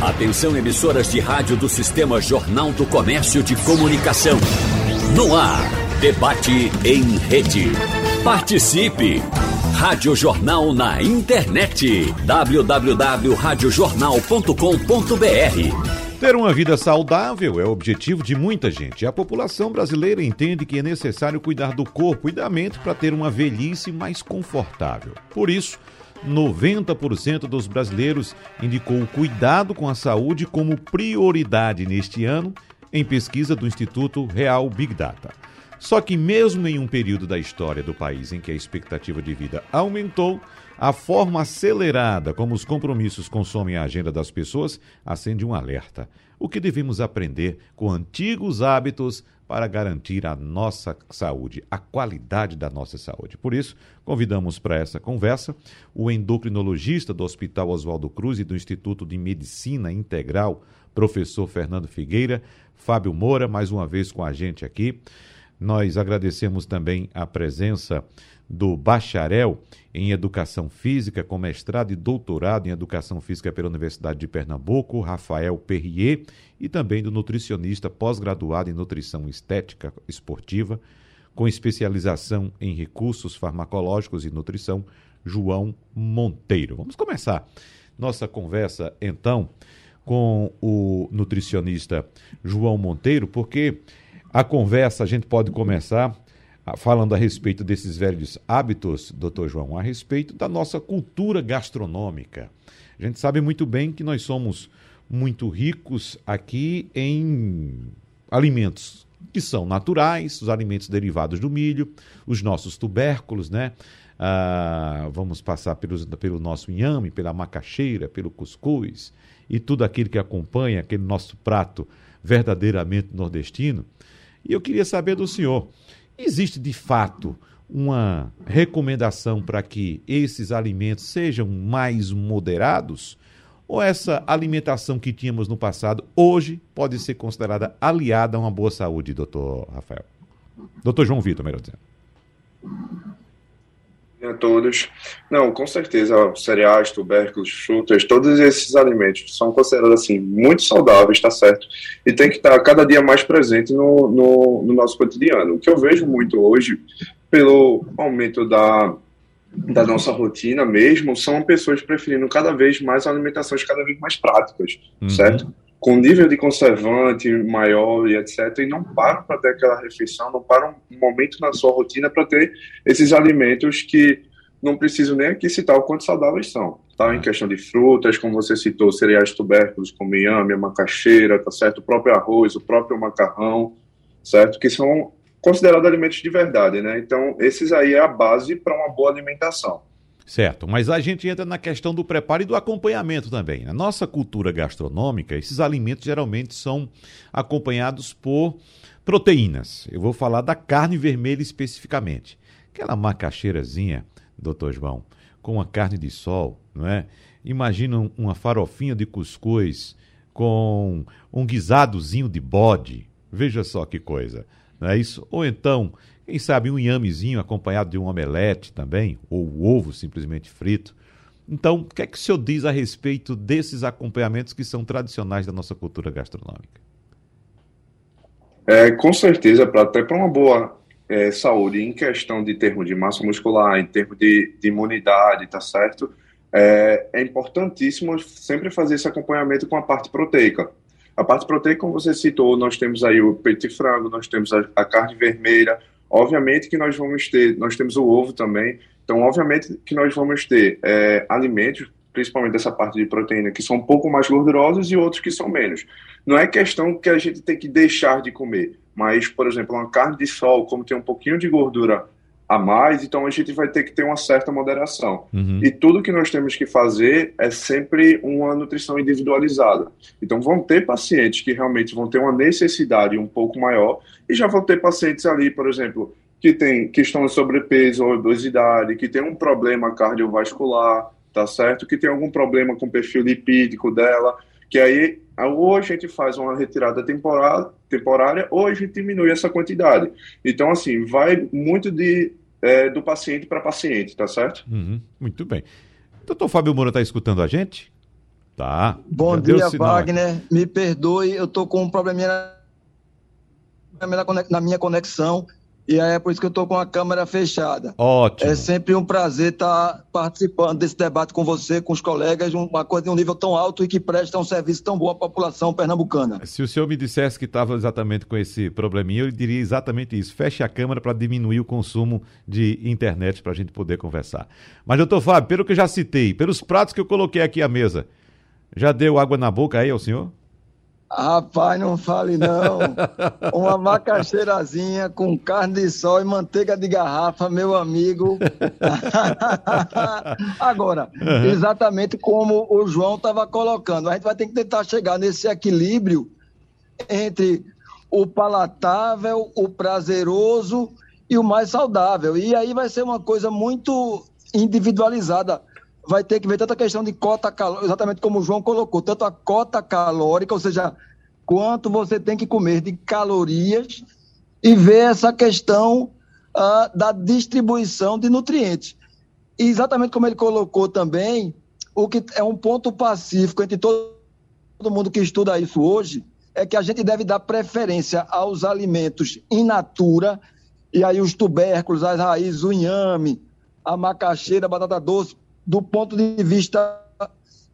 Atenção emissoras de rádio do Sistema Jornal do Comércio de Comunicação. No ar, debate em rede. Participe! Rádio Jornal na internet. www.radiojornal.com.br Ter uma vida saudável é o objetivo de muita gente. A população brasileira entende que é necessário cuidar do corpo e da mente para ter uma velhice mais confortável. Por isso, 90% dos brasileiros indicou o cuidado com a saúde como prioridade neste ano, em pesquisa do Instituto Real Big Data. Só que, mesmo em um período da história do país em que a expectativa de vida aumentou, a forma acelerada como os compromissos consomem a agenda das pessoas acende um alerta. O que devemos aprender com antigos hábitos para garantir a nossa saúde, a qualidade da nossa saúde. Por isso, convidamos para essa conversa o endocrinologista do Hospital Oswaldo Cruz e do Instituto de Medicina Integral, professor Fernando Figueira, Fábio Moura, mais uma vez com a gente aqui. Nós agradecemos também a presença do bacharel em Educação Física, com mestrado e doutorado em Educação Física pela Universidade de Pernambuco, Rafael Perrier, e também do nutricionista pós-graduado em Nutrição Estética Esportiva, com especialização em recursos farmacológicos e nutrição, João Monteiro. Vamos começar nossa conversa, então, com o nutricionista João Monteiro, porque a conversa a gente pode começar falando a respeito desses velhos hábitos, doutor João, a respeito da nossa cultura gastronômica. A gente sabe muito bem que nós somos muito ricos aqui em alimentos que são naturais, os alimentos derivados do milho, os nossos tubérculos, né? Ah, vamos passar pelos, pelo nosso inhame, pela macaxeira, pelo cuscuz e tudo aquilo que acompanha aquele nosso prato verdadeiramente nordestino. E eu queria saber do senhor, Existe de fato uma recomendação para que esses alimentos sejam mais moderados? Ou essa alimentação que tínhamos no passado hoje pode ser considerada aliada a uma boa saúde, doutor Rafael? Doutor João Vitor, melhor dizendo a todos. Não, com certeza, cereais, tubérculos, frutas, todos esses alimentos são considerados assim muito saudáveis, tá certo? E tem que estar cada dia mais presente no, no, no nosso cotidiano. O que eu vejo muito hoje, pelo aumento da, da nossa rotina mesmo, são pessoas preferindo cada vez mais alimentações cada vez mais práticas, uhum. certo? Com nível de conservante maior e etc., e não param para ter aquela refeição, não param um momento na sua rotina para ter esses alimentos que não preciso nem aqui citar o quanto saudáveis são, tá? Em questão de frutas, como você citou, cereais tubérculos como inhame, a macaxeira, tá certo? O próprio arroz, o próprio macarrão, certo? Que são considerados alimentos de verdade, né? Então, esses aí é a base para uma boa alimentação. Certo, mas a gente entra na questão do preparo e do acompanhamento também. Na nossa cultura gastronômica, esses alimentos geralmente são acompanhados por proteínas. Eu vou falar da carne vermelha especificamente. Aquela macaxeirazinha, doutor João, com a carne de sol, não é? Imagina uma farofinha de cuscuz com um guisadozinho de bode. Veja só que coisa, não é isso? Ou então quem sabe um inhamezinho acompanhado de um omelete também, ou ovo simplesmente frito. Então, o que é que o senhor diz a respeito desses acompanhamentos que são tradicionais da nossa cultura gastronômica? É, com certeza, pra, até para uma boa é, saúde, em questão de termo de massa muscular, em termos de, de imunidade, tá certo? É, é, importantíssimo sempre fazer esse acompanhamento com a parte proteica. A parte proteica, como você citou, nós temos aí o peito de frango, nós temos a, a carne vermelha, Obviamente que nós vamos ter, nós temos o ovo também, então obviamente que nós vamos ter é, alimentos, principalmente dessa parte de proteína, que são um pouco mais gordurosos e outros que são menos. Não é questão que a gente tem que deixar de comer, mas, por exemplo, uma carne de sol, como tem um pouquinho de gordura a mais, então a gente vai ter que ter uma certa moderação. Uhum. E tudo que nós temos que fazer é sempre uma nutrição individualizada. Então vão ter pacientes que realmente vão ter uma necessidade um pouco maior e já vão ter pacientes ali, por exemplo, que tem questão de sobrepeso ou obesidade, que tem um problema cardiovascular, tá certo? Que tem algum problema com o perfil lipídico dela, que aí ou a gente faz uma retirada temporária, temporária ou a gente diminui essa quantidade. Então, assim, vai muito de, é, do paciente para paciente, tá certo? Uhum, muito bem. Doutor Fábio Moura está escutando a gente? Tá. Bom dia, Wagner. Me perdoe, eu tô com um probleminha na minha conexão e aí é por isso que eu estou com a câmera fechada. Ótimo. É sempre um prazer estar tá participando desse debate com você, com os colegas, uma coisa de um nível tão alto e que presta um serviço tão bom à população pernambucana. Se o senhor me dissesse que estava exatamente com esse probleminha, eu diria exatamente isso. Feche a câmera para diminuir o consumo de internet para a gente poder conversar. Mas, doutor Fábio, pelo que eu já citei, pelos pratos que eu coloquei aqui à mesa, já deu água na boca aí ao senhor? Rapaz, não fale não. Uma macaxeirazinha com carne de sol e manteiga de garrafa, meu amigo. Agora, exatamente como o João estava colocando, a gente vai ter que tentar chegar nesse equilíbrio entre o palatável, o prazeroso e o mais saudável. E aí vai ser uma coisa muito individualizada vai ter que ver tanta questão de cota calórica, exatamente como o João colocou, tanto a cota calórica, ou seja, quanto você tem que comer de calorias, e ver essa questão uh, da distribuição de nutrientes. E exatamente como ele colocou também, o que é um ponto pacífico entre todo, mundo que estuda isso hoje, é que a gente deve dar preferência aos alimentos in natura, e aí os tubérculos, as raízes, o inhame, a macaxeira, a batata doce, do ponto de vista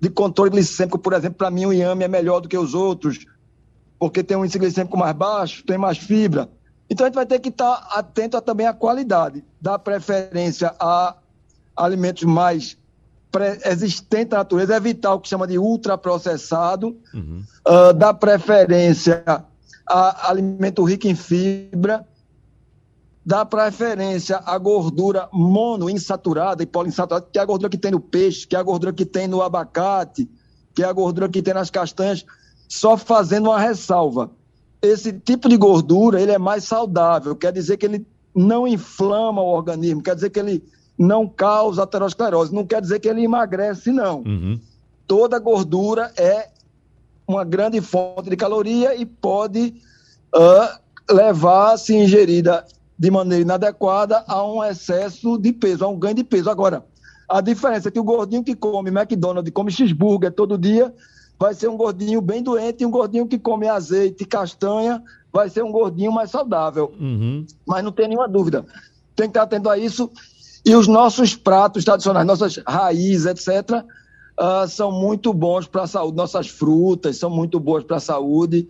de controle glicêmico, por exemplo, para mim o inhame é melhor do que os outros, porque tem um índice glicêmico mais baixo, tem mais fibra. Então a gente vai ter que estar atento a, também à qualidade, dar preferência a alimentos mais existentes na natureza, evitar o que chama de ultraprocessado, uhum. uh, dar preferência a alimento rico em fibra, dá preferência à gordura monoinsaturada e poliinsaturada, que é a gordura que tem no peixe, que é a gordura que tem no abacate, que é a gordura que tem nas castanhas, só fazendo uma ressalva. Esse tipo de gordura, ele é mais saudável, quer dizer que ele não inflama o organismo, quer dizer que ele não causa aterosclerose, não quer dizer que ele emagrece, não. Uhum. Toda gordura é uma grande fonte de caloria e pode uh, levar, se ingerida de maneira inadequada a um excesso de peso, a um ganho de peso. Agora, a diferença é que o gordinho que come McDonald's, come cheeseburger todo dia, vai ser um gordinho bem doente, e um gordinho que come azeite e castanha vai ser um gordinho mais saudável. Uhum. Mas não tem nenhuma dúvida. Tem que estar atento a isso. E os nossos pratos tradicionais, nossas raízes, etc., uh, ah, são muito bons para a saúde. Nossas frutas são muito boas para a saúde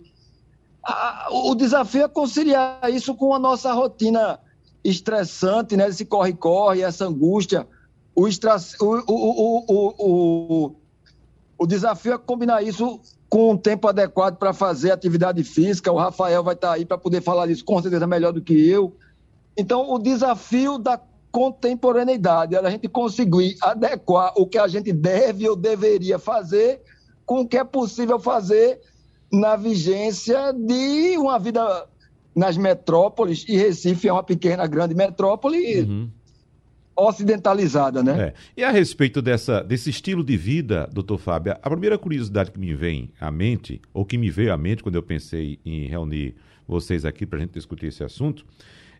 o desafio é conciliar isso com a nossa rotina estressante, né? Esse corre-corre, essa angústia. O, o, o, o, o, desafio é combinar isso com um tempo adequado para fazer atividade física. O Rafael vai estar aí para poder falar isso com certeza melhor do que eu. Então, o desafio da contemporaneidade é a gente conseguir adequar o que a gente deve ou deveria fazer com o que é possível fazer na vigência de uma vida nas metrópoles, e Recife é uma pequena, grande metrópole uhum. ocidentalizada, né? É. E a respeito dessa, desse estilo de vida, doutor Fábio, a primeira curiosidade que me vem à mente, ou que me veio à mente quando eu pensei em reunir vocês aqui para a gente discutir esse assunto,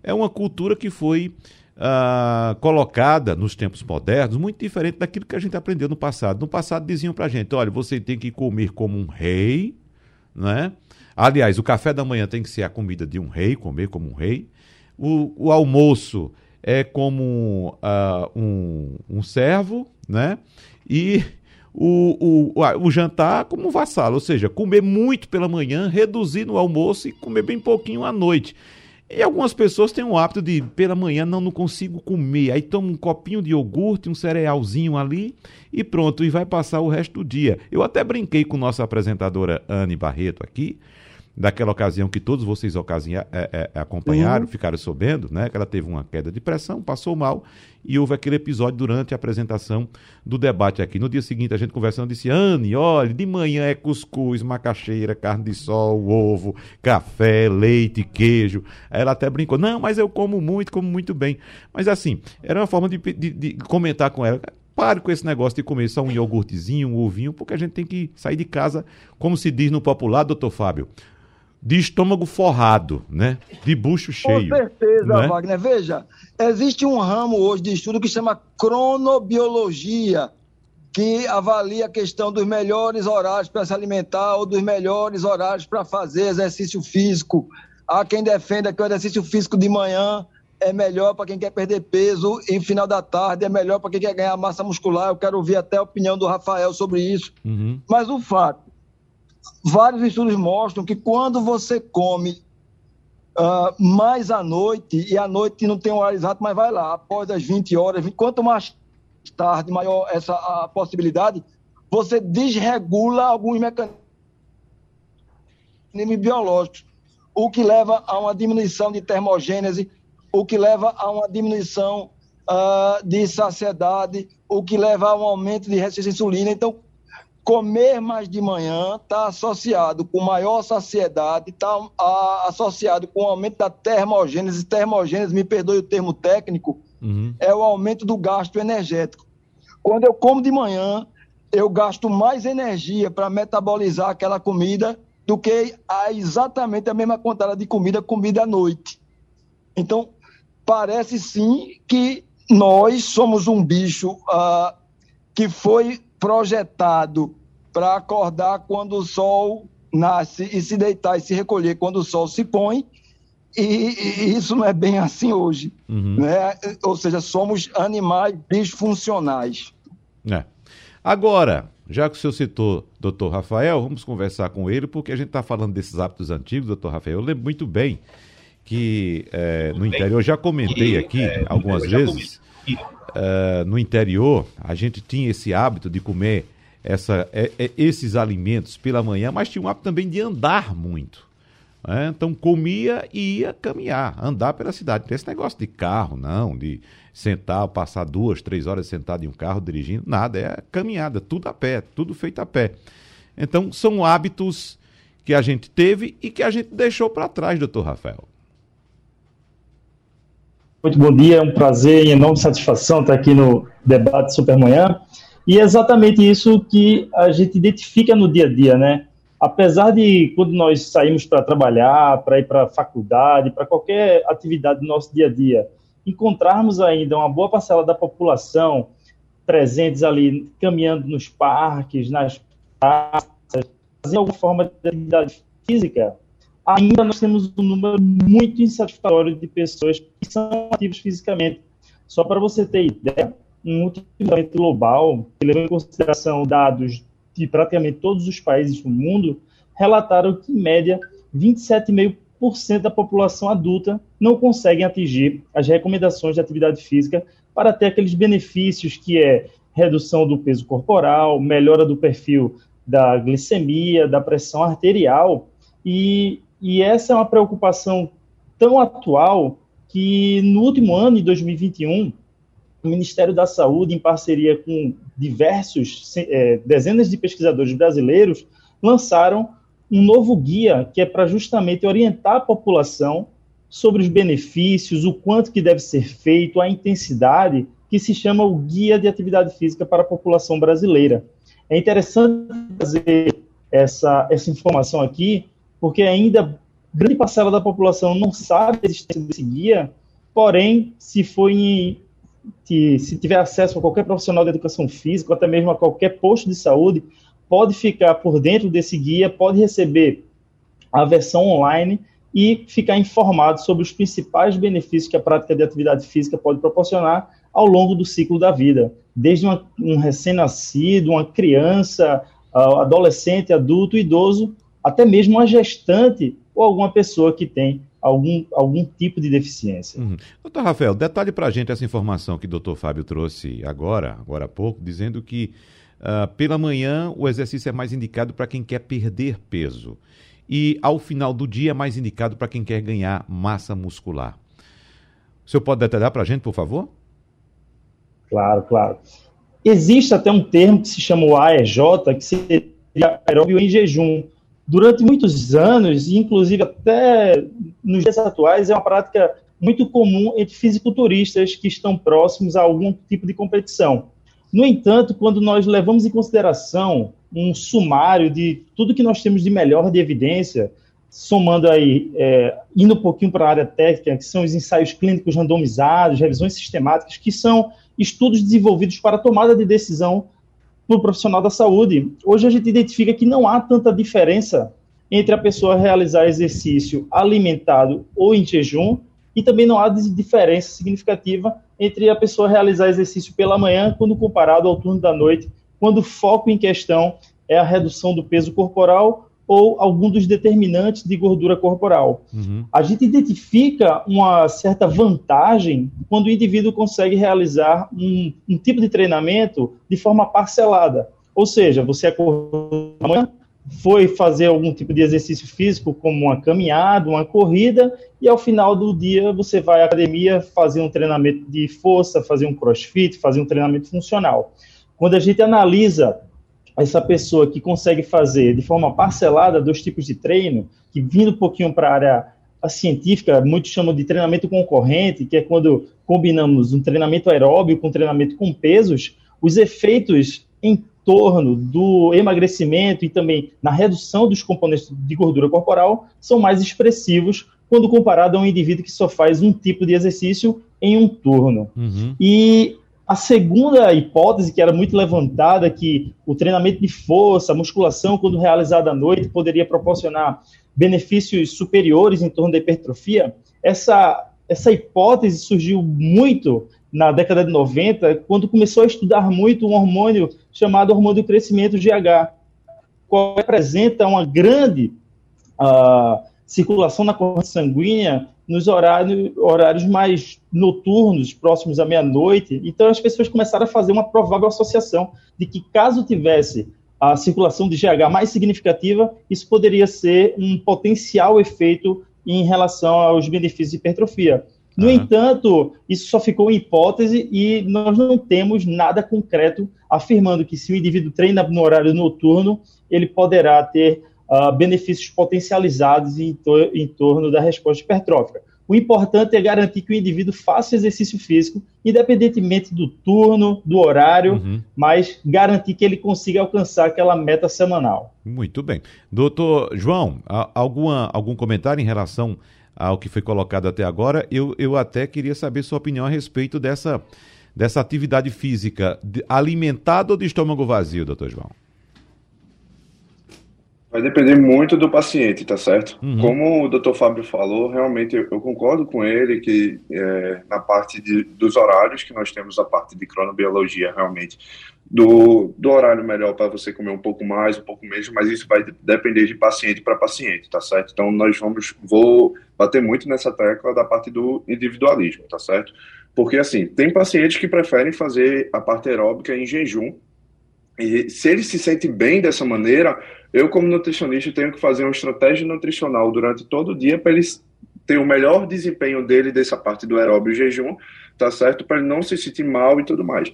é uma cultura que foi uh, colocada nos tempos modernos muito diferente daquilo que a gente aprendeu no passado. No passado diziam para a gente, olha, você tem que comer como um rei, né? Aliás, o café da manhã tem que ser a comida de um rei, comer como um rei. O, o almoço é como uh, um, um servo, né? E o, o, o jantar como um vassalo, ou seja, comer muito pela manhã, reduzir no almoço e comer bem pouquinho à noite. E algumas pessoas têm o hábito de, pela manhã, não, não consigo comer. Aí toma um copinho de iogurte, um cerealzinho ali e pronto, e vai passar o resto do dia. Eu até brinquei com nossa apresentadora Anne Barreto aqui, daquela ocasião que todos vocês ocasião, é, é, é, acompanharam, uhum. ficaram sabendo, né? Que ela teve uma queda de pressão, passou mal e houve aquele episódio durante a apresentação do debate aqui. No dia seguinte, a gente conversando disse: Anne, olha, de manhã é cuscuz, macaxeira, carne de sol, ovo, café, leite, queijo. Ela até brincou: não, mas eu como muito, como muito bem. Mas assim, era uma forma de, de, de comentar com ela. Pare com esse negócio de comer só um iogurtezinho, um ovinho, porque a gente tem que sair de casa, como se diz no popular, doutor Fábio, de estômago forrado, né? De bucho cheio. Com certeza, né? Wagner. Veja, existe um ramo hoje de estudo que chama cronobiologia. que avalia a questão dos melhores horários para se alimentar ou dos melhores horários para fazer exercício físico. Há quem defenda que o exercício físico de manhã é melhor para quem quer perder peso e final da tarde é melhor para quem quer ganhar massa muscular. Eu quero ouvir até a opinião do Rafael sobre isso. Uhum. Mas o fato, vários estudos mostram que quando você come uh, mais à noite, e à noite não tem horário exato, mas vai lá, após as 20 horas, quanto mais tarde, maior essa a possibilidade, você desregula alguns mecanismos biológicos, o que leva a uma diminuição de termogênese, o que leva a uma diminuição uh, de saciedade, o que leva a um aumento de resistência à insulina. Então, comer mais de manhã está associado com maior saciedade, está uh, associado com o aumento da termogênese. Termogênese, me perdoe o termo técnico, uhum. é o aumento do gasto energético. Quando eu como de manhã, eu gasto mais energia para metabolizar aquela comida do que a, exatamente a mesma quantidade de comida comida à noite. Então, parece sim que nós somos um bicho uh, que foi projetado para acordar quando o sol nasce e se deitar e se recolher quando o sol se põe. E, e isso não é bem assim hoje. Uhum. Né? Ou seja, somos animais disfuncionais. É. Agora, já que o senhor citou doutor Rafael, vamos conversar com ele, porque a gente está falando desses hábitos antigos, doutor Rafael. Eu lembro muito bem que é, no interior, já comentei aqui é, algumas vezes, é, no interior a gente tinha esse hábito de comer essa, é, é, esses alimentos pela manhã, mas tinha um hábito também de andar muito. Né? Então comia e ia caminhar, andar pela cidade. Não tem esse negócio de carro, não, de sentar, passar duas, três horas sentado em um carro dirigindo, nada, é caminhada, tudo a pé, tudo feito a pé. Então são hábitos que a gente teve e que a gente deixou para trás, doutor Rafael. Muito bom dia, é um prazer e enorme satisfação estar aqui no debate Supermanhã. E é exatamente isso que a gente identifica no dia a dia, né? Apesar de quando nós saímos para trabalhar, para ir para a faculdade, para qualquer atividade do nosso dia a dia, encontrarmos ainda uma boa parcela da população presentes ali, caminhando nos parques, nas praças, fazendo alguma forma de atividade física, ainda nós temos um número muito insatisfatório de pessoas que são ativas fisicamente. Só para você ter ideia, um último levantamento global, que levou em consideração dados de praticamente todos os países do mundo, relataram que, em média, 27,5% da população adulta não conseguem atingir as recomendações de atividade física para ter aqueles benefícios que é redução do peso corporal, melhora do perfil da glicemia, da pressão arterial, e e essa é uma preocupação tão atual que no último ano, em 2021, o Ministério da Saúde, em parceria com diversos, é, dezenas de pesquisadores brasileiros, lançaram um novo guia que é para justamente orientar a população sobre os benefícios, o quanto que deve ser feito, a intensidade, que se chama o Guia de Atividade Física para a População Brasileira. É interessante trazer essa, essa informação aqui, porque ainda grande parcela da população não sabe a existência desse guia, porém, se for em, se, tiver acesso a qualquer profissional de educação física, até mesmo a qualquer posto de saúde, pode ficar por dentro desse guia, pode receber a versão online e ficar informado sobre os principais benefícios que a prática de atividade física pode proporcionar ao longo do ciclo da vida, desde uma, um recém-nascido, uma criança, uh, adolescente, adulto, idoso, até mesmo uma gestante ou alguma pessoa que tem algum, algum tipo de deficiência. Uhum. Doutor Rafael, detalhe para a gente essa informação que o doutor Fábio trouxe agora, agora há pouco, dizendo que uh, pela manhã o exercício é mais indicado para quem quer perder peso e ao final do dia é mais indicado para quem quer ganhar massa muscular. O senhor pode detalhar para a gente, por favor? Claro, claro. Existe até um termo que se chama o AEJ, que seria aeróbio em jejum, durante muitos anos, inclusive até nos dias atuais, é uma prática muito comum entre fisiculturistas que estão próximos a algum tipo de competição. No entanto, quando nós levamos em consideração um sumário de tudo que nós temos de melhor de evidência, somando aí, é, indo um pouquinho para a área técnica, que são os ensaios clínicos randomizados, revisões sistemáticas, que são estudos desenvolvidos para tomada de decisão para o profissional da saúde. Hoje a gente identifica que não há tanta diferença entre a pessoa realizar exercício alimentado ou em jejum, e também não há diferença significativa entre a pessoa realizar exercício pela manhã quando comparado ao turno da noite, quando o foco em questão é a redução do peso corporal ou algum dos determinantes de gordura corporal. Uhum. A gente identifica uma certa vantagem quando o indivíduo consegue realizar um, um tipo de treinamento de forma parcelada. Ou seja, você acordou amanhã, foi fazer algum tipo de exercício físico, como uma caminhada, uma corrida, e ao final do dia você vai à academia fazer um treinamento de força, fazer um crossfit, fazer um treinamento funcional. Quando a gente analisa essa pessoa que consegue fazer de forma parcelada dois tipos de treino, que vindo um pouquinho para a área científica, muitos chamam de treinamento concorrente, que é quando combinamos um treinamento aeróbio com treinamento com pesos, os efeitos em torno do emagrecimento e também na redução dos componentes de gordura corporal são mais expressivos quando comparado a um indivíduo que só faz um tipo de exercício em um turno. Uhum. E a segunda hipótese, que era muito levantada, que o treinamento de força, musculação, quando realizada à noite, poderia proporcionar benefícios superiores em torno da hipertrofia, essa, essa hipótese surgiu muito na década de 90, quando começou a estudar muito um hormônio chamado hormônio do crescimento GH, qual representa uma grande uh, circulação na corrente sanguínea nos horários, horários mais noturnos, próximos à meia-noite. Então, as pessoas começaram a fazer uma provável associação de que, caso tivesse a circulação de GH mais significativa, isso poderia ser um potencial efeito em relação aos benefícios de hipertrofia. No uhum. entanto, isso só ficou em hipótese e nós não temos nada concreto afirmando que se o indivíduo treina no horário noturno, ele poderá ter uh, benefícios potencializados em, to em torno da resposta hipertrófica. O importante é garantir que o indivíduo faça exercício físico, independentemente do turno, do horário, uhum. mas garantir que ele consiga alcançar aquela meta semanal. Muito bem. Doutor João, alguma, algum comentário em relação ao que foi colocado até agora? Eu, eu até queria saber sua opinião a respeito dessa, dessa atividade física alimentada ou de estômago vazio, doutor João? Vai depender muito do paciente, tá certo? Uhum. Como o doutor Fábio falou, realmente eu, eu concordo com ele que é, na parte de, dos horários que nós temos a parte de cronobiologia, realmente, do, do horário melhor para você comer um pouco mais, um pouco menos, mas isso vai depender de paciente para paciente, tá certo? Então nós vamos, vou bater muito nessa tecla da parte do individualismo, tá certo? Porque assim, tem pacientes que preferem fazer a parte aeróbica em jejum, e se ele se sente bem dessa maneira, eu, como nutricionista, tenho que fazer uma estratégia nutricional durante todo o dia para ele ter o melhor desempenho dele dessa parte do aeróbio jejum, tá certo? Para ele não se sentir mal e tudo mais.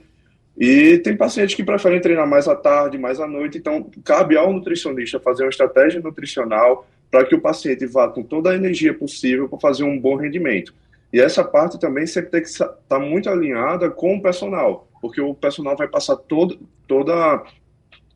E tem pacientes que preferem treinar mais à tarde, mais à noite, então cabe ao nutricionista fazer uma estratégia nutricional para que o paciente vá com toda a energia possível para fazer um bom rendimento. E essa parte também sempre tem que estar tá muito alinhada com o personal porque o personal vai passar todo, toda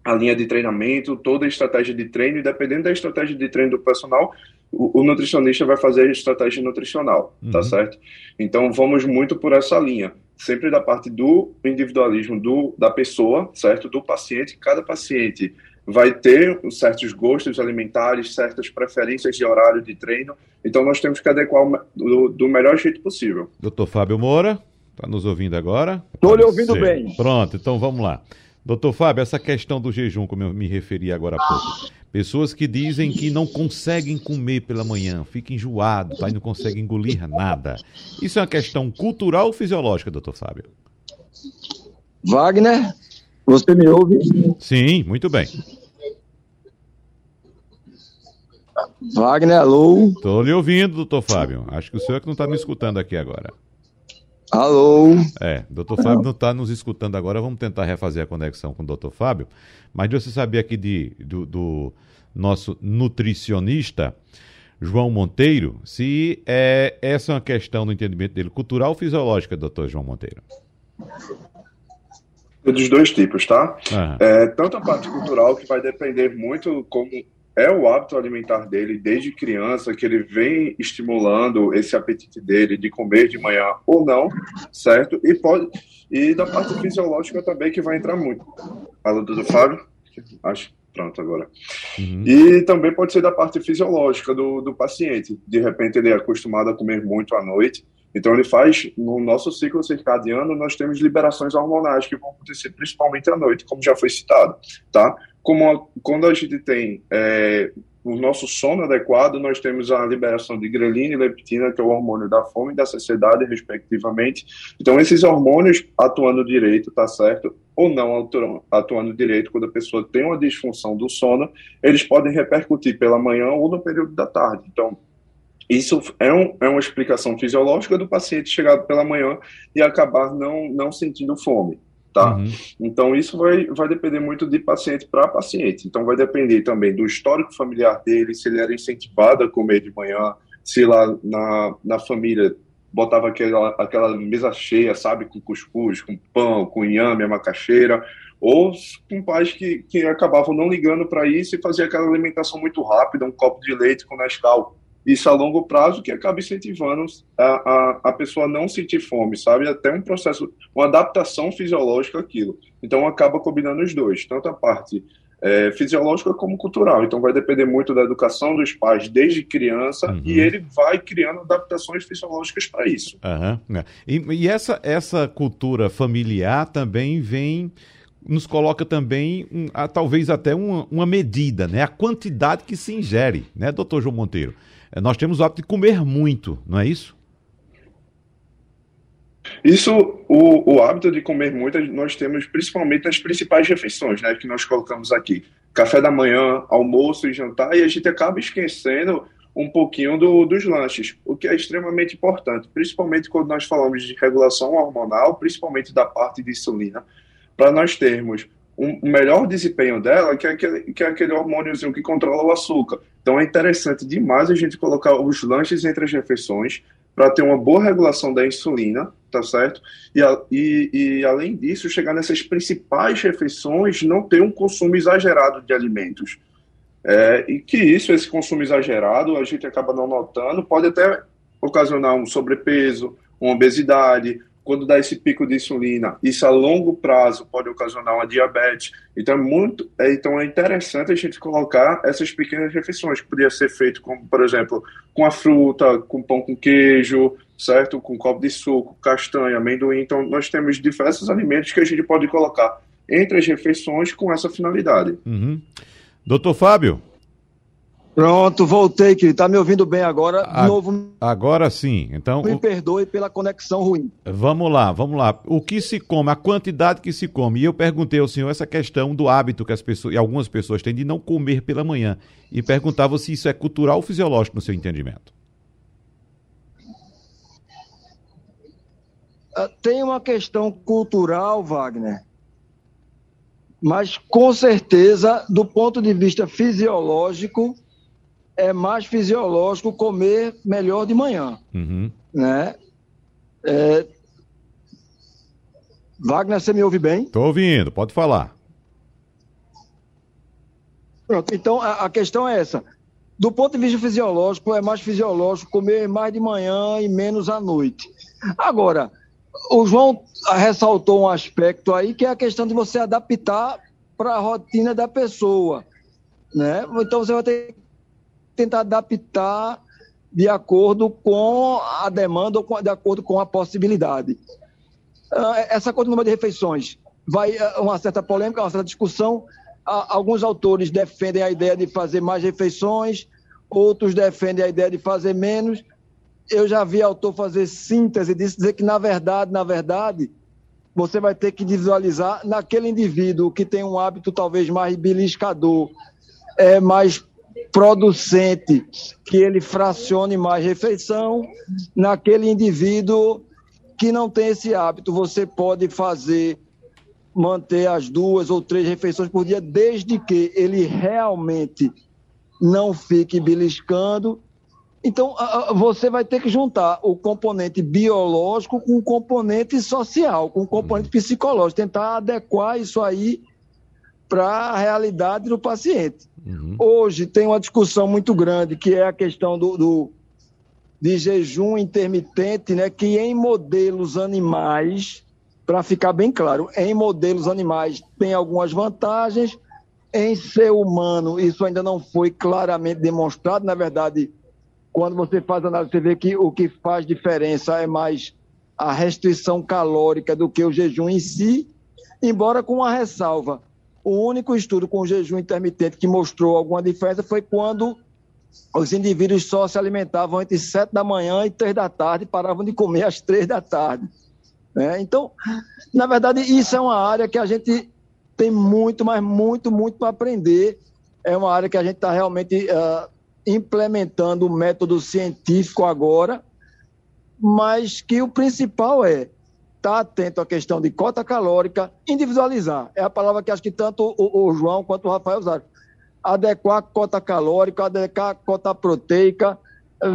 a linha de treinamento, toda a estratégia de treino, e dependendo da estratégia de treino do personal, o, o nutricionista vai fazer a estratégia nutricional, tá uhum. tá certo? Então vamos muito por essa linha, sempre da parte do individualismo do, da pessoa, certo? Do paciente, cada paciente vai ter certos gostos alimentares, certas preferências de horário de treino, então nós temos que adequar do, do melhor jeito possível. Doutor Fábio Moura. Está nos ouvindo agora? Estou lhe ouvindo bem. Pronto, então vamos lá. Doutor Fábio, essa questão do jejum, como eu me referi agora há pouco. Pessoas que dizem que não conseguem comer pela manhã, ficam enjoados, tá? e não conseguem engolir nada. Isso é uma questão cultural ou fisiológica, doutor Fábio? Wagner, você me ouve? Sim, muito bem. Wagner, alô? Estou lhe ouvindo, doutor Fábio. Acho que o senhor é que não está me escutando aqui agora. Alô? É, doutor Fábio não está nos escutando agora, vamos tentar refazer a conexão com o doutor Fábio. Mas você sabia aqui de, do, do, nosso nutricionista, João Monteiro, se é, essa é uma questão no entendimento dele, cultural ou fisiológica, doutor João Monteiro? Dos dois tipos, tá? É, tanto a parte cultural, que vai depender muito como é o hábito alimentar dele desde criança, que ele vem estimulando esse apetite dele de comer de manhã ou não, certo? E pode e da parte fisiológica também que vai entrar muito. Fala do Fábio? Acho pronto agora. Uhum. E também pode ser da parte fisiológica do, do paciente. De repente ele é acostumado a comer muito à noite, então ele faz no nosso ciclo circadiano nós temos liberações hormonais que vão acontecer principalmente à noite, como já foi citado, tá? Como a, quando a gente tem é, o nosso sono adequado, nós temos a liberação de grelina e leptina, que é o hormônio da fome e da saciedade, respectivamente. Então, esses hormônios atuando direito, tá certo? Ou não atuando direito, quando a pessoa tem uma disfunção do sono, eles podem repercutir pela manhã ou no período da tarde. Então, isso é, um, é uma explicação fisiológica do paciente chegar pela manhã e acabar não, não sentindo fome tá? Uhum. Então isso vai, vai depender muito de paciente para paciente. Então vai depender também do histórico familiar dele, se ele era incentivado a comer de manhã, se lá na, na família botava aquela, aquela mesa cheia, sabe, com cuscuz, com pão, com inhame, a macaxeira, ou com pais que, que acabavam não ligando para isso e fazia aquela alimentação muito rápida, um copo de leite com Nescau isso a longo prazo que acaba incentivando a, a, a pessoa a não sentir fome, sabe? Até um processo, uma adaptação fisiológica àquilo. Então acaba combinando os dois, tanto a parte é, fisiológica como cultural. Então vai depender muito da educação dos pais desde criança uhum. e ele vai criando adaptações fisiológicas para isso. Uhum. E, e, essa, essa cultura familiar também vem nos coloca também um, a, talvez até uma, uma medida, né? A quantidade que se ingere, né, doutor João Monteiro? É, nós temos o hábito de comer muito, não é isso? Isso, o, o hábito de comer muito, nós temos principalmente nas principais refeições, né, que nós colocamos aqui. Café da manhã, almoço e jantar, e a gente acaba esquecendo um pouquinho do, dos lanches, o que é extremamente importante, principalmente quando nós falamos de regulação hormonal, principalmente da parte de insulina, para nós termos um melhor desempenho dela, que é aquele, que é aquele hormôniozinho que controla o açúcar. Então é interessante demais a gente colocar os lanches entre as refeições para ter uma boa regulação da insulina, tá certo? E, e, e, além disso, chegar nessas principais refeições, não ter um consumo exagerado de alimentos. É, e que isso, esse consumo exagerado, a gente acaba não notando, pode até ocasionar um sobrepeso, uma obesidade, quando dá esse pico de insulina, isso a longo prazo pode ocasionar uma diabetes. Então é muito, é, então é interessante a gente colocar essas pequenas refeições que podia ser feito, como por exemplo, com a fruta, com pão com queijo, certo? Com copo de suco, castanha, amendoim. Então nós temos diversos alimentos que a gente pode colocar entre as refeições com essa finalidade. Uhum. Doutor Fábio. Pronto, voltei, querido. Tá me ouvindo bem agora? De novo. Agora sim. Então. Me perdoe pela conexão ruim. Vamos lá, vamos lá. O que se come, a quantidade que se come. E eu perguntei ao senhor essa questão do hábito que as pessoas, e algumas pessoas têm de não comer pela manhã. E perguntava se isso é cultural ou fisiológico no seu entendimento. Ah, tem uma questão cultural, Wagner, mas com certeza, do ponto de vista fisiológico, é mais fisiológico comer melhor de manhã. Uhum. Né? É... Wagner, você me ouve bem? Estou ouvindo, pode falar. Pronto, então a, a, questão é essa. Do ponto de vista fisiológico, é mais fisiológico comer mais de manhã e menos à noite. Agora, o João ressaltou um aspecto aí que é a questão de você adaptar para a rotina da pessoa. Né? Então você vai ter tentar adaptar de acordo com a demanda ou de acordo com a possibilidade. Ah, essa coisa do número de refeições vai ah, uma certa polêmica, uma certa discussão. Ah, alguns autores defendem a ideia de fazer mais refeições, outros defendem a ideia de fazer menos. Eu já vi autor fazer síntese disso, dizer que, na verdade, na verdade, você vai ter que visualizar naquele indivíduo que tem um hábito talvez mais beliscador, é mais producente que ele fracione mais refeição naquele indivíduo que não tem esse hábito. Você pode fazer, manter as duas ou três refeições por dia, desde que ele realmente não fique beliscando. Então, você vai ter que juntar o componente biológico com o componente social, com o componente psicológico, tentar adequar isso aí para a realidade do paciente. Uhum. Hoje tem uma discussão muito grande que é a questão do, do de jejum intermitente, né, que em modelos animais, para ficar bem claro, em modelos animais tem algumas vantagens, em ser humano isso ainda não foi claramente demonstrado, na verdade, quando você faz análise, você vê que o que faz diferença é mais a restrição calórica do que o jejum em si, embora com uma ressalva. O único estudo com jejum intermitente que mostrou alguma diferença foi quando os indivíduos só se alimentavam entre sete da manhã e três da tarde, paravam de comer às três da tarde. Né? Então, na verdade, isso é uma área que a gente tem muito, mas muito, muito para aprender. É uma área que a gente está realmente uh, implementando o método científico agora, mas que o principal é estar tá atento à questão de cota calórica, individualizar. É a palavra que acho que tanto o, o João quanto o Rafael usaram adequar a cota calórica, adequar a cota proteica,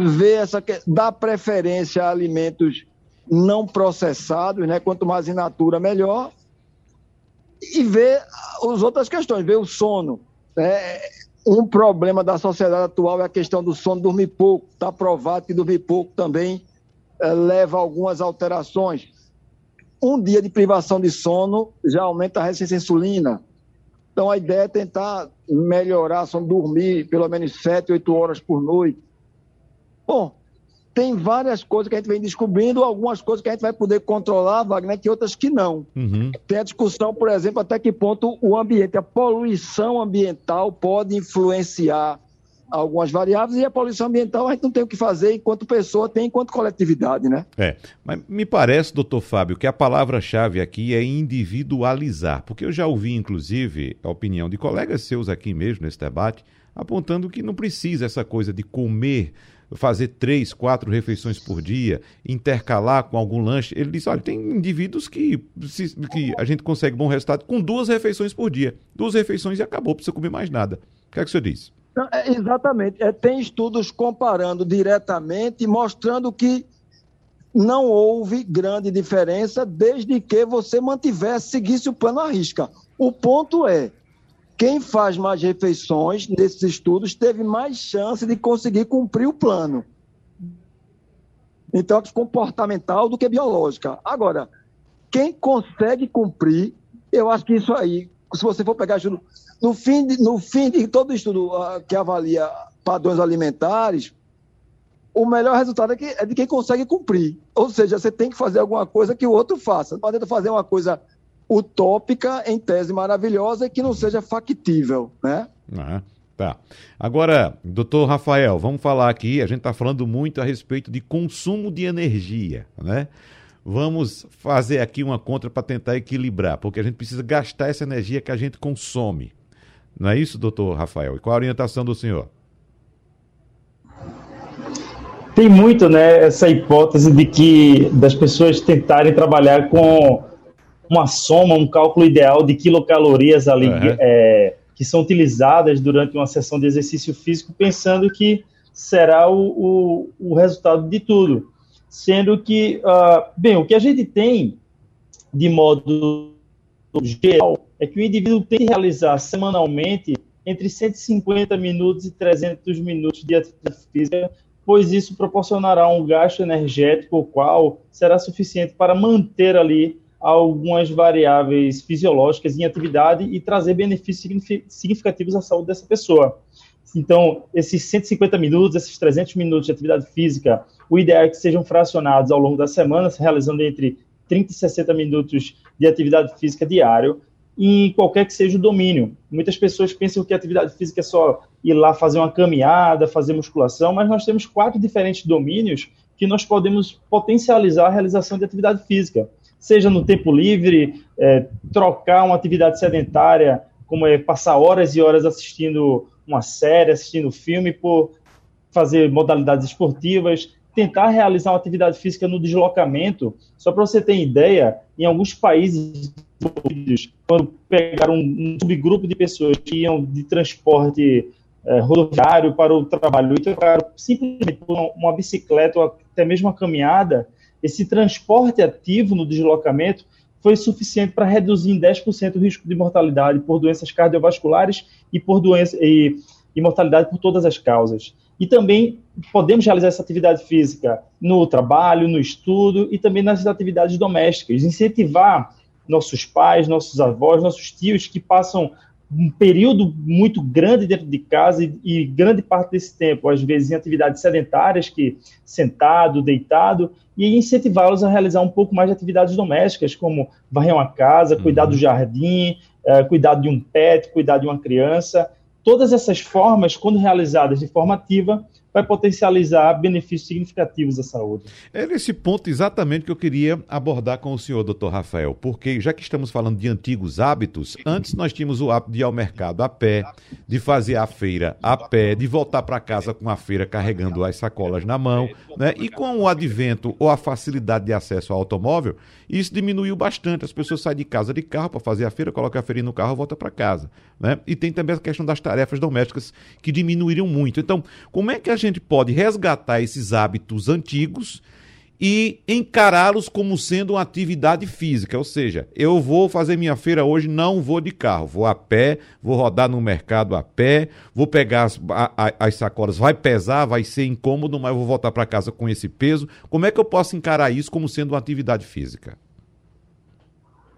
ver essa dar preferência a alimentos não processados, né? Quanto mais in natura, melhor. E ver as outras questões, ver o sono. Né? Um problema da sociedade atual é a questão do sono, dormir pouco. Está provado que dormir pouco também é, leva a algumas alterações. Um dia de privação de sono já aumenta a resistência à insulina, então, a ideia é tentar melhorar, só dormir pelo menos 7, 8 horas por noite. Bom, tem várias coisas que a gente vem descobrindo, algumas coisas que a gente vai poder controlar, Wagner, que outras que não. Uhum. Tem a discussão, por exemplo, até que ponto o ambiente, a poluição ambiental pode influenciar algumas variáveis e a poluição ambiental a gente não tem o que fazer enquanto pessoa, tem enquanto coletividade, né? É, mas me parece, doutor Fábio, que a palavra-chave aqui é individualizar, porque eu já ouvi, inclusive, a opinião de colegas seus aqui mesmo nesse debate, apontando que não precisa essa coisa de comer fazer três, quatro refeições por dia, intercalar com algum lanche. Ele disse: olha, tem indivíduos que, que a gente consegue bom resultado com duas refeições por dia. Duas refeições e acabou, precisa comer mais nada. O que é que o senhor diz? É, exatamente. É, tem estudos comparando diretamente, mostrando que não houve grande diferença desde que você mantivesse, seguisse o plano à risca. O ponto é, quem faz mais refeições nesses estudos teve mais chance de conseguir cumprir o plano. Então, é comportamental do que biológica. Agora, quem consegue cumprir, eu acho que isso aí, se você for pegar no fim de, no fim de todo estudo uh, que avalia padrões alimentares, o melhor resultado é, que, é de quem consegue cumprir. Ou seja, você tem que fazer alguma coisa que o outro faça. Não adianta fazer uma coisa utópica, em tese maravilhosa, e que não seja factível, né? Ah, tá. Agora, doutor Rafael, vamos falar aqui, a gente está falando muito a respeito de consumo de energia, né? Vamos fazer aqui uma conta para tentar equilibrar, porque a gente precisa gastar essa energia que a gente consome. Não é isso, doutor Rafael? E qual a orientação do senhor? Tem muito, né, essa hipótese de que das pessoas tentarem trabalhar com uma soma, um cálculo ideal de quilocalorias ali uhum. é, que são utilizadas durante uma sessão de exercício físico, pensando que será o, o, o resultado de tudo. Sendo que, uh, bem, o que a gente tem de modo geral é que o indivíduo tem que realizar semanalmente entre 150 minutos e 300 minutos de atividade física, pois isso proporcionará um gasto energético, o qual será suficiente para manter ali algumas variáveis fisiológicas em atividade e trazer benefícios significativos à saúde dessa pessoa. Então, esses 150 minutos, esses 300 minutos de atividade física, o ideal é que sejam fracionados ao longo da semana, realizando entre 30 e 60 minutos de atividade física diário, em qualquer que seja o domínio. Muitas pessoas pensam que atividade física é só ir lá fazer uma caminhada, fazer musculação, mas nós temos quatro diferentes domínios que nós podemos potencializar a realização de atividade física, seja no tempo livre, é, trocar uma atividade sedentária, como é passar horas e horas assistindo uma série, assistindo filme, por fazer modalidades esportivas, tentar realizar uma atividade física no deslocamento. Só para você ter ideia, em alguns países quando pegaram um, subgrupo de pessoas que iam de transporte é, rodoviário para o trabalho e trocaram simplesmente uma bicicleta ou até mesmo uma caminhada, esse transporte ativo no deslocamento foi suficiente para reduzir em 10% o risco de mortalidade por doenças cardiovasculares e por doença, e, e mortalidade por todas as causas. E também podemos realizar essa atividade física no trabalho, no estudo e também nas atividades domésticas. Incentivar nossos pais, nossos avós, nossos tios que passam um período muito grande dentro de casa e, e, grande parte desse tempo, às vezes em atividades sedentárias, que sentado, deitado, e incentivá-los a realizar um pouco mais de atividades domésticas, como varrer uma casa, cuidar do uhum. jardim, uh, cuidar de um pet, cuidar de uma criança. Todas essas formas, quando realizadas de forma ativa, vai potencializar benefícios significativos à saúde. É nesse ponto exatamente que eu queria abordar com o senhor, doutor Rafael, porque já que estamos falando de antigos hábitos, antes nós tínhamos o hábito de ir ao mercado a pé, de fazer a feira a pé, de voltar para casa com a feira carregando as sacolas na mão, né? E com o advento ou a facilidade de acesso ao automóvel, isso diminuiu bastante. As pessoas saem de casa de carro para fazer a feira, colocam a feira no carro e voltam para casa, né? E tem também a questão das tarefas domésticas que diminuíram muito. Então, como é que a gente pode resgatar esses hábitos antigos e encará-los como sendo uma atividade física. Ou seja, eu vou fazer minha feira hoje, não vou de carro, vou a pé, vou rodar no mercado a pé, vou pegar as, a, as sacolas, vai pesar, vai ser incômodo, mas vou voltar para casa com esse peso. Como é que eu posso encarar isso como sendo uma atividade física?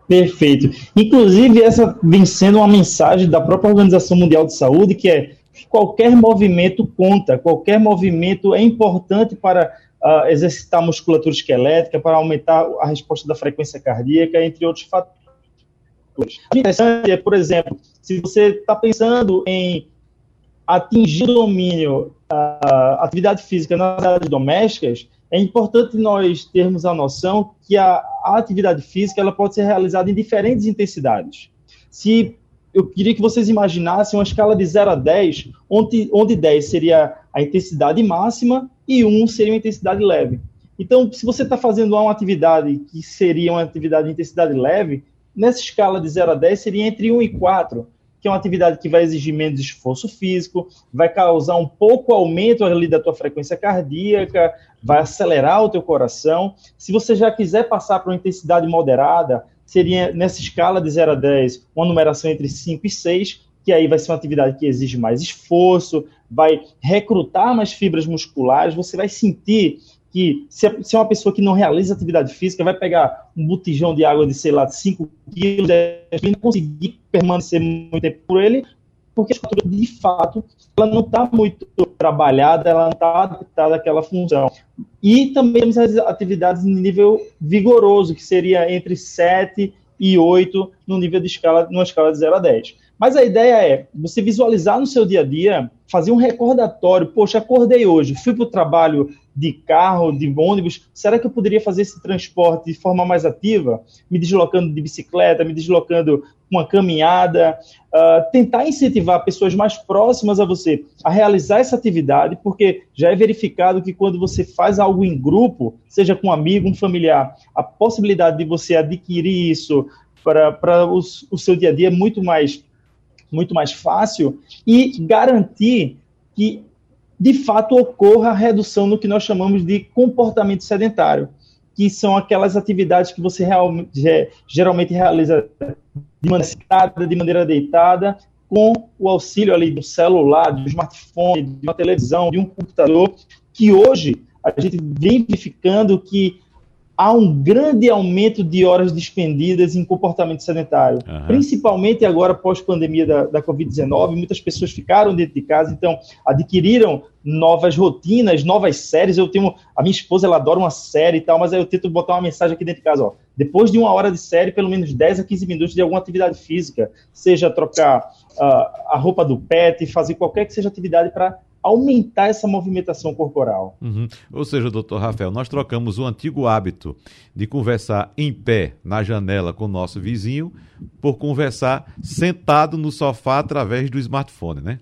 Perfeito. Inclusive, essa vem sendo uma mensagem da própria Organização Mundial de Saúde, que é qualquer movimento conta, qualquer movimento é importante para uh, exercitar musculatura esquelética, para aumentar a resposta da frequência cardíaca, entre outros fatores. O interessante é, por exemplo, se você está pensando em atingir o domínio uh, atividade física nas áreas domésticas, é importante nós termos a noção que a, a atividade física ela pode ser realizada em diferentes intensidades. Se eu queria que vocês imaginassem uma escala de 0 a 10, onde, onde 10 seria a intensidade máxima e 1 seria uma intensidade leve. Então, se você está fazendo uma atividade que seria uma atividade de intensidade leve, nessa escala de 0 a 10 seria entre 1 e 4, que é uma atividade que vai exigir menos esforço físico, vai causar um pouco aumento ali da tua frequência cardíaca, vai acelerar o teu coração. Se você já quiser passar para uma intensidade moderada, seria nessa escala de 0 a 10, uma numeração entre 5 e 6, que aí vai ser uma atividade que exige mais esforço, vai recrutar mais fibras musculares, você vai sentir que se é uma pessoa que não realiza atividade física, vai pegar um botijão de água de, sei lá, 5 quilos, e não conseguir permanecer muito tempo por ele, porque a estrutura, de fato, ela não está muito trabalhada, ela não está adaptada àquela função. E também temos as atividades em nível vigoroso, que seria entre 7 e 8 no nível de escala, numa escala de 0 a 10. Mas a ideia é você visualizar no seu dia a dia, fazer um recordatório. Poxa, acordei hoje, fui para o trabalho de carro, de ônibus. Será que eu poderia fazer esse transporte de forma mais ativa? Me deslocando de bicicleta, me deslocando com uma caminhada. Uh, tentar incentivar pessoas mais próximas a você a realizar essa atividade, porque já é verificado que quando você faz algo em grupo, seja com um amigo, um familiar, a possibilidade de você adquirir isso para, para o seu dia a dia é muito mais muito mais fácil e garantir que de fato ocorra a redução no que nós chamamos de comportamento sedentário, que são aquelas atividades que você real, geralmente realiza de maneira sentada, de maneira deitada, com o auxílio ali do celular, do smartphone, de uma televisão, de um computador, que hoje a gente vem verificando que há um grande aumento de horas despendidas em comportamento sedentário, uhum. principalmente agora pós-pandemia da, da Covid-19, muitas pessoas ficaram dentro de casa, então adquiriram novas rotinas, novas séries. Eu tenho a minha esposa, ela adora uma série e tal, mas aí eu tento botar uma mensagem aqui dentro de casa, ó. Depois de uma hora de série, pelo menos 10 a 15 minutos de alguma atividade física, seja trocar uh, a roupa do pet, fazer qualquer que seja atividade para aumentar essa movimentação corporal. Uhum. Ou seja, doutor Rafael, nós trocamos o antigo hábito de conversar em pé na janela com o nosso vizinho por conversar sentado no sofá através do smartphone, né?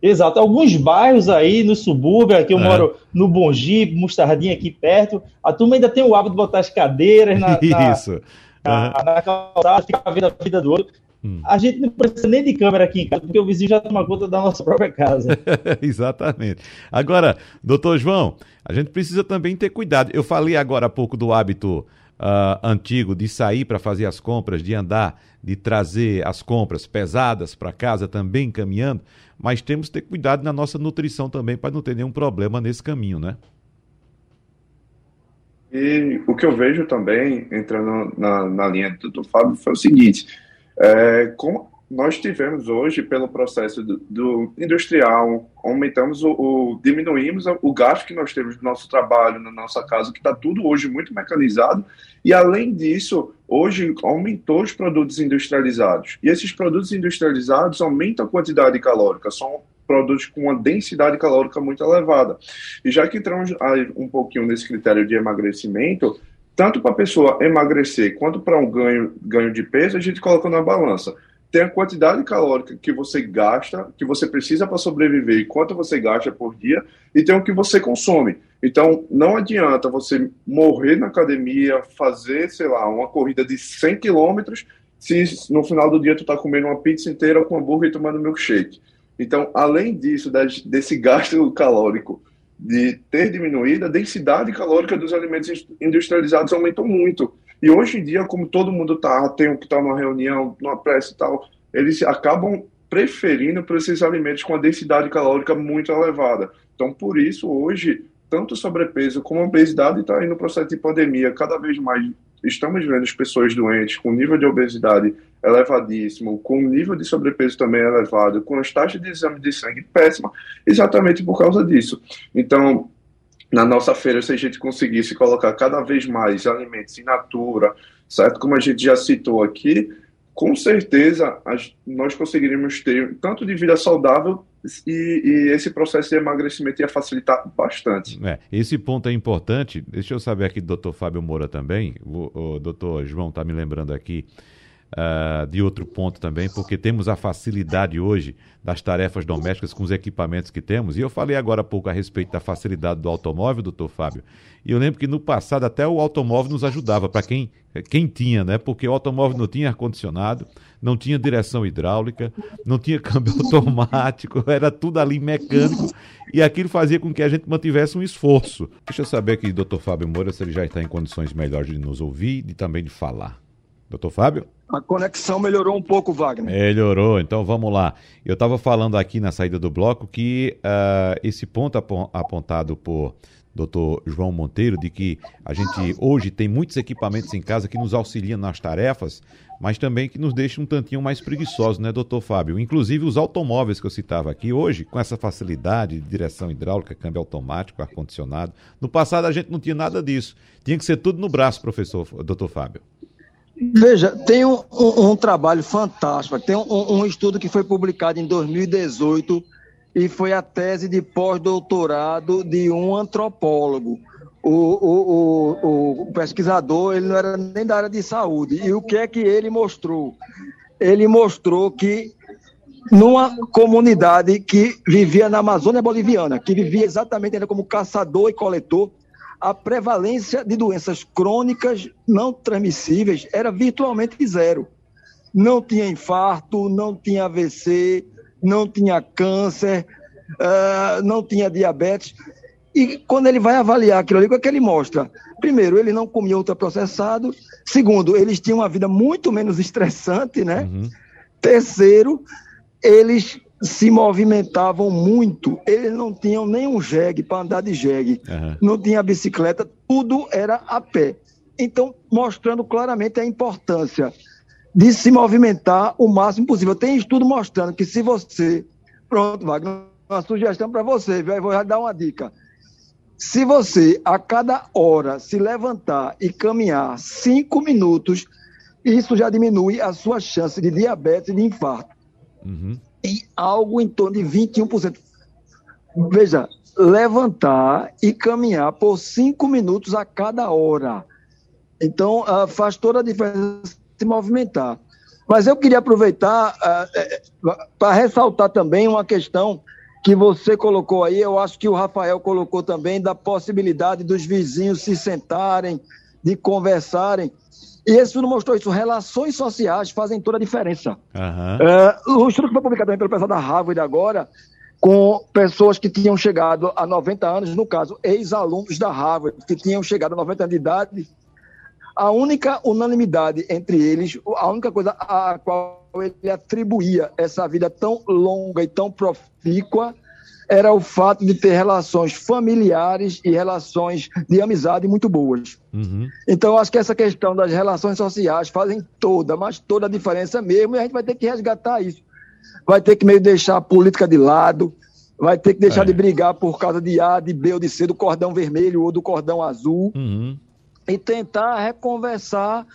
Exato. Alguns bairros aí no subúrbio, aqui eu é. moro no Bongi, Mostardinha aqui perto, a turma ainda tem o hábito de botar as cadeiras na, Isso. na, uhum. na calçada, ficar vendo a vida do outro. Hum. A gente não precisa nem de câmera aqui em casa, porque o vizinho já toma conta da nossa própria casa. Exatamente. Agora, doutor João, a gente precisa também ter cuidado. Eu falei agora há pouco do hábito uh, antigo de sair para fazer as compras, de andar, de trazer as compras pesadas para casa também caminhando, mas temos que ter cuidado na nossa nutrição também para não ter nenhum problema nesse caminho, né? E o que eu vejo também, entrando na, na linha do, do Fábio, foi o seguinte: é, como nós tivemos hoje, pelo processo do, do industrial, aumentamos o, o, diminuímos o gasto que nós temos no nosso trabalho, na nossa casa, que está tudo hoje muito mecanizado, e além disso, hoje aumentou os produtos industrializados. E esses produtos industrializados aumentam a quantidade calórica, são produtos com uma densidade calórica muito elevada. E já que entramos um pouquinho nesse critério de emagrecimento, tanto para a pessoa emagrecer quanto para um ganho, ganho de peso, a gente coloca na balança. Tem a quantidade calórica que você gasta, que você precisa para sobreviver e quanto você gasta por dia, e tem o que você consome. Então, não adianta você morrer na academia, fazer, sei lá, uma corrida de 100 quilômetros, se no final do dia tu está comendo uma pizza inteira com hambúrguer e tomando milkshake. Então, além disso, desse gasto calórico de ter diminuído, a densidade calórica dos alimentos industrializados aumentou muito. E hoje em dia, como todo mundo está, tem que estar tá numa reunião, numa pressa e tal, eles acabam preferindo por esses alimentos com a densidade calórica muito elevada. Então, por isso, hoje, tanto sobrepeso como obesidade está aí no processo de pandemia. Cada vez mais estamos vendo as pessoas doentes com nível de obesidade elevadíssimo, com nível de sobrepeso também elevado, com as taxas de exame de sangue péssima, exatamente por causa disso. Então, na nossa feira, se a gente conseguisse colocar cada vez mais alimentos in natura, certo? Como a gente já citou aqui, com certeza nós conseguiríamos ter tanto de vida saudável e, e, esse processo de emagrecimento ia facilitar bastante. É, esse ponto é importante. Deixa eu saber aqui do doutor Fábio Moura também. O, o doutor João está me lembrando aqui uh, de outro ponto também, porque temos a facilidade hoje das tarefas domésticas com os equipamentos que temos. E eu falei agora há pouco a respeito da facilidade do automóvel, doutor Fábio. E eu lembro que no passado até o automóvel nos ajudava, para quem, quem tinha, né? Porque o automóvel não tinha ar-condicionado, não tinha direção hidráulica, não tinha câmbio automático, era tudo ali mecânico. E aquilo fazia com que a gente mantivesse um esforço. Deixa eu saber aqui, doutor Fábio Moura, se ele já está em condições melhores de nos ouvir e também de falar. Doutor Fábio? A conexão melhorou um pouco, Wagner. Melhorou, então vamos lá. Eu estava falando aqui na saída do bloco que uh, esse ponto apontado por doutor João Monteiro, de que a gente hoje tem muitos equipamentos em casa que nos auxiliam nas tarefas, mas também que nos deixam um tantinho mais preguiçosos, né, doutor Fábio? Inclusive os automóveis que eu citava aqui, hoje, com essa facilidade de direção hidráulica, câmbio automático, ar-condicionado. No passado a gente não tinha nada disso. Tinha que ser tudo no braço, professor, doutor Fábio. Veja, tem um, um, um trabalho fantástico, tem um, um, estudo que foi publicado em 2018 e foi a tese de pós-doutorado de um antropólogo. O, o, o, o, pesquisador ele não era nem da área de saúde. E o que é que ele mostrou? Ele mostrou que numa comunidade que vivia na Amazônia Boliviana, que vivia exatamente como caçador e coletor, a prevalência de doenças crônicas não transmissíveis era virtualmente zero. Não tinha infarto, não tinha AVC, não tinha câncer, uh, não tinha diabetes. E quando ele vai avaliar aquilo ali, o que, é que ele mostra? Primeiro, ele não comia ultraprocessado. Segundo, eles tinham uma vida muito menos estressante, né? Uhum. Terceiro, eles se movimentavam muito. Eles não tinham nenhum jegue para andar de jegue, uhum. não tinha bicicleta, tudo era a pé. Então, mostrando claramente a importância de se movimentar o máximo possível. Tem estudo mostrando que se você. Pronto, Wagner, uma sugestão para você, viu? Eu vou dar uma dica. Se você, a cada hora, se levantar e caminhar cinco minutos, isso já diminui a sua chance de diabetes e de infarto. Uhum em algo em torno de 21%. Veja, levantar e caminhar por cinco minutos a cada hora. Então, uh, faz toda a diferença se movimentar. Mas eu queria aproveitar uh, para ressaltar também uma questão que você colocou aí, eu acho que o Rafael colocou também, da possibilidade dos vizinhos se sentarem, de conversarem. E esse estudo mostrou isso. Relações sociais fazem toda a diferença. Uhum. o estudo que foi publicado também pelo pessoal da Harvard agora, com pessoas que tinham chegado a 90 anos, no caso, ex-alunos da Harvard, que tinham chegado a 90 anos de idade, a única unanimidade entre eles, a única coisa a qual ele atribuía essa vida tão longa e tão profícua era o fato de ter relações familiares e relações de amizade muito boas. Uhum. Então, acho que essa questão das relações sociais fazem toda, mas toda a diferença mesmo, e a gente vai ter que resgatar isso. Vai ter que meio deixar a política de lado, vai ter que deixar é. de brigar por causa de A, de B ou de C, do cordão vermelho ou do cordão azul, uhum. e tentar reconversar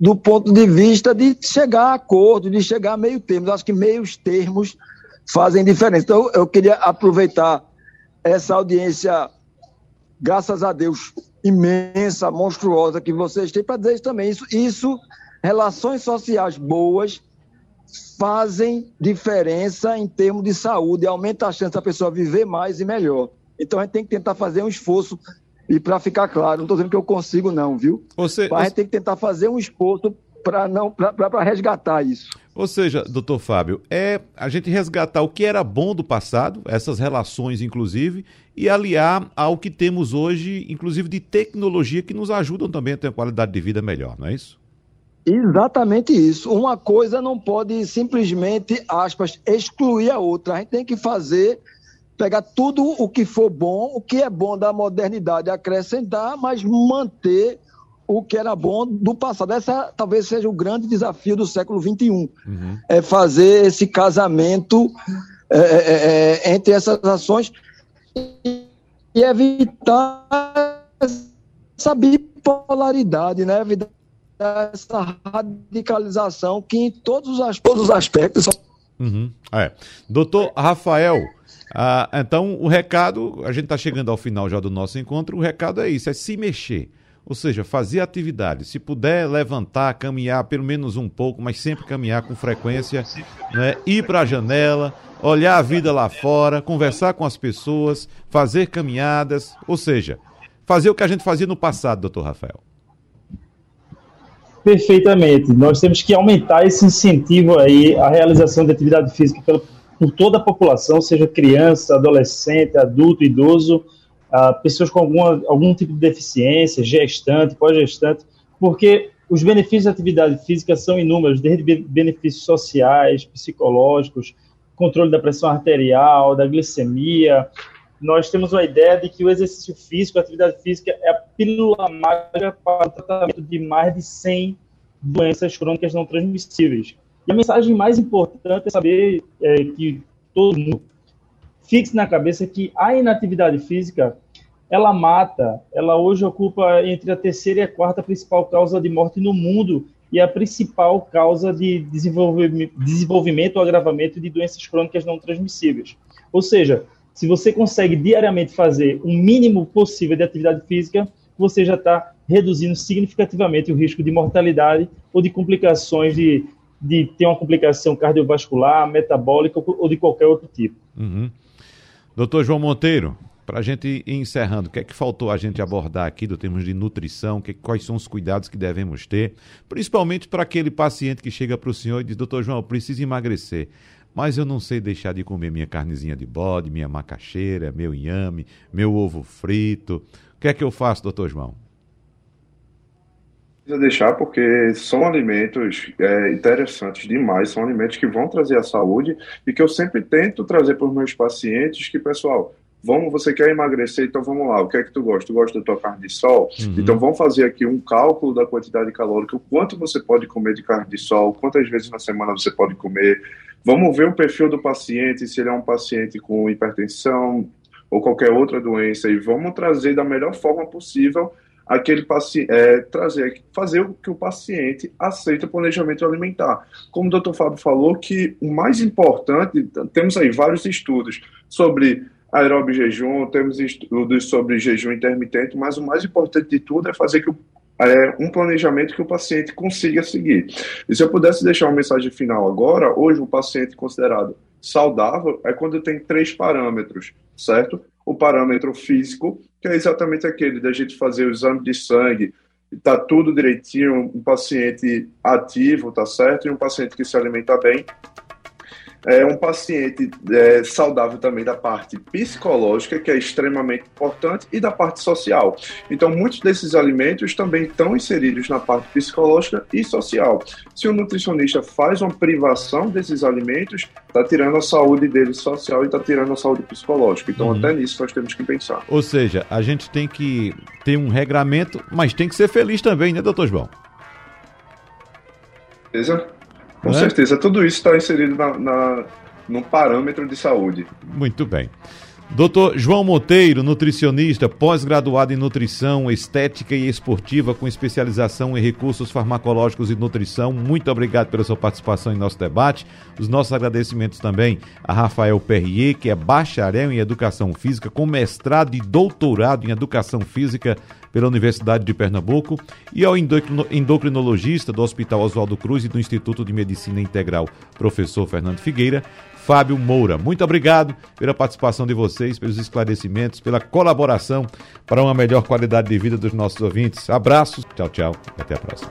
do ponto de vista de chegar a acordo, de chegar a meio termo. Acho que meios termos fazem diferença. Então, eu queria aproveitar essa audiência, graças a Deus, imensa, monstruosa que vocês têm, para dizer também. Isso, isso, relações sociais boas fazem diferença em termos de saúde, aumenta a chance da pessoa viver mais e melhor. Então, a gente tem que tentar fazer um esforço e para ficar claro, não estou dizendo que eu consigo, não, viu? Você, Mas a gente tem que tentar fazer um esforço para não para resgatar isso. Ou seja, doutor Fábio, é a gente resgatar o que era bom do passado, essas relações, inclusive, e aliar ao que temos hoje, inclusive de tecnologia, que nos ajudam também a ter uma qualidade de vida melhor, não é isso? Exatamente isso. Uma coisa não pode simplesmente, aspas, excluir a outra. A gente tem que fazer pegar tudo o que for bom, o que é bom da modernidade, acrescentar, mas manter o que era bom do passado. Essa talvez seja o grande desafio do século XXI, uhum. é fazer esse casamento é, é, é, é entre essas ações e evitar essa bipolaridade, né? evitar essa radicalização que em todos os, todos os aspectos... Uhum. É. Doutor Rafael... Ah, então, o recado, a gente está chegando ao final já do nosso encontro, o recado é isso, é se mexer. Ou seja, fazer atividade. Se puder levantar, caminhar pelo menos um pouco, mas sempre caminhar com frequência, né? ir para a janela, olhar a vida lá fora, conversar com as pessoas, fazer caminhadas, ou seja, fazer o que a gente fazia no passado, doutor Rafael. Perfeitamente. Nós temos que aumentar esse incentivo aí à realização de atividade física por toda a população, seja criança, adolescente, adulto, idoso, pessoas com alguma, algum tipo de deficiência, gestante, pós-gestante, porque os benefícios da atividade física são inúmeros, desde benefícios sociais, psicológicos, controle da pressão arterial, da glicemia. Nós temos uma ideia de que o exercício físico, a atividade física, é a pílula mágica para o tratamento de mais de 100 doenças crônicas não transmissíveis. E a mensagem mais importante é saber é, que todo mundo fixe na cabeça que a inatividade física ela mata, ela hoje ocupa entre a terceira e a quarta principal causa de morte no mundo e a principal causa de desenvolvimento ou agravamento de doenças crônicas não transmissíveis. Ou seja, se você consegue diariamente fazer o mínimo possível de atividade física, você já está reduzindo significativamente o risco de mortalidade ou de complicações de, de ter uma complicação cardiovascular, metabólica ou de qualquer outro tipo. Uhum. Doutor João Monteiro, para a gente ir encerrando, o que é que faltou a gente abordar aqui do termos de nutrição? Que, quais são os cuidados que devemos ter? Principalmente para aquele paciente que chega para o senhor e diz: Doutor João, eu preciso emagrecer, mas eu não sei deixar de comer minha carnezinha de bode, minha macaxeira, meu inhame, meu ovo frito. O que é que eu faço, doutor João? Precisa deixar porque são alimentos é, interessantes demais, são alimentos que vão trazer a saúde e que eu sempre tento trazer para os meus pacientes que, pessoal, Vamos, você quer emagrecer, então vamos lá. O que é que tu gosta? Tu gosta da tua carne de sol? Uhum. Então vamos fazer aqui um cálculo da quantidade calórica, o quanto você pode comer de carne de sol, quantas vezes na semana você pode comer. Vamos ver o perfil do paciente, se ele é um paciente com hipertensão ou qualquer outra doença, e vamos trazer da melhor forma possível aquele paciente, é, trazer, fazer o que o paciente aceita o planejamento alimentar. Como o doutor Fábio falou, que o mais importante, temos aí vários estudos sobre aeróbio jejum, temos estudos sobre jejum intermitente, mas o mais importante de tudo é fazer que o, é, um planejamento que o paciente consiga seguir. E se eu pudesse deixar uma mensagem final agora, hoje o paciente considerado saudável é quando tem três parâmetros, certo? O parâmetro físico, que é exatamente aquele da gente fazer o exame de sangue, tá tudo direitinho, um paciente ativo, tá certo? E um paciente que se alimenta bem é um paciente é, saudável também da parte psicológica, que é extremamente importante, e da parte social. Então, muitos desses alimentos também estão inseridos na parte psicológica e social. Se o nutricionista faz uma privação desses alimentos, está tirando a saúde dele social e está tirando a saúde psicológica. Então, uhum. até nisso nós temos que pensar. Ou seja, a gente tem que ter um regramento, mas tem que ser feliz também, né, doutor João? Beleza? Com é? certeza, tudo isso está inserido na, na, no parâmetro de saúde. Muito bem. Doutor João Monteiro, nutricionista, pós-graduado em nutrição, estética e esportiva, com especialização em recursos farmacológicos e nutrição. Muito obrigado pela sua participação em nosso debate. Os nossos agradecimentos também a Rafael Perrier, que é bacharel em educação física, com mestrado e doutorado em educação física pela Universidade de Pernambuco, e ao endocrinologista do Hospital Oswaldo Cruz e do Instituto de Medicina Integral, professor Fernando Figueira, Fábio Moura. Muito obrigado pela participação de vocês, pelos esclarecimentos, pela colaboração para uma melhor qualidade de vida dos nossos ouvintes. Abraços, tchau, tchau, até a próxima.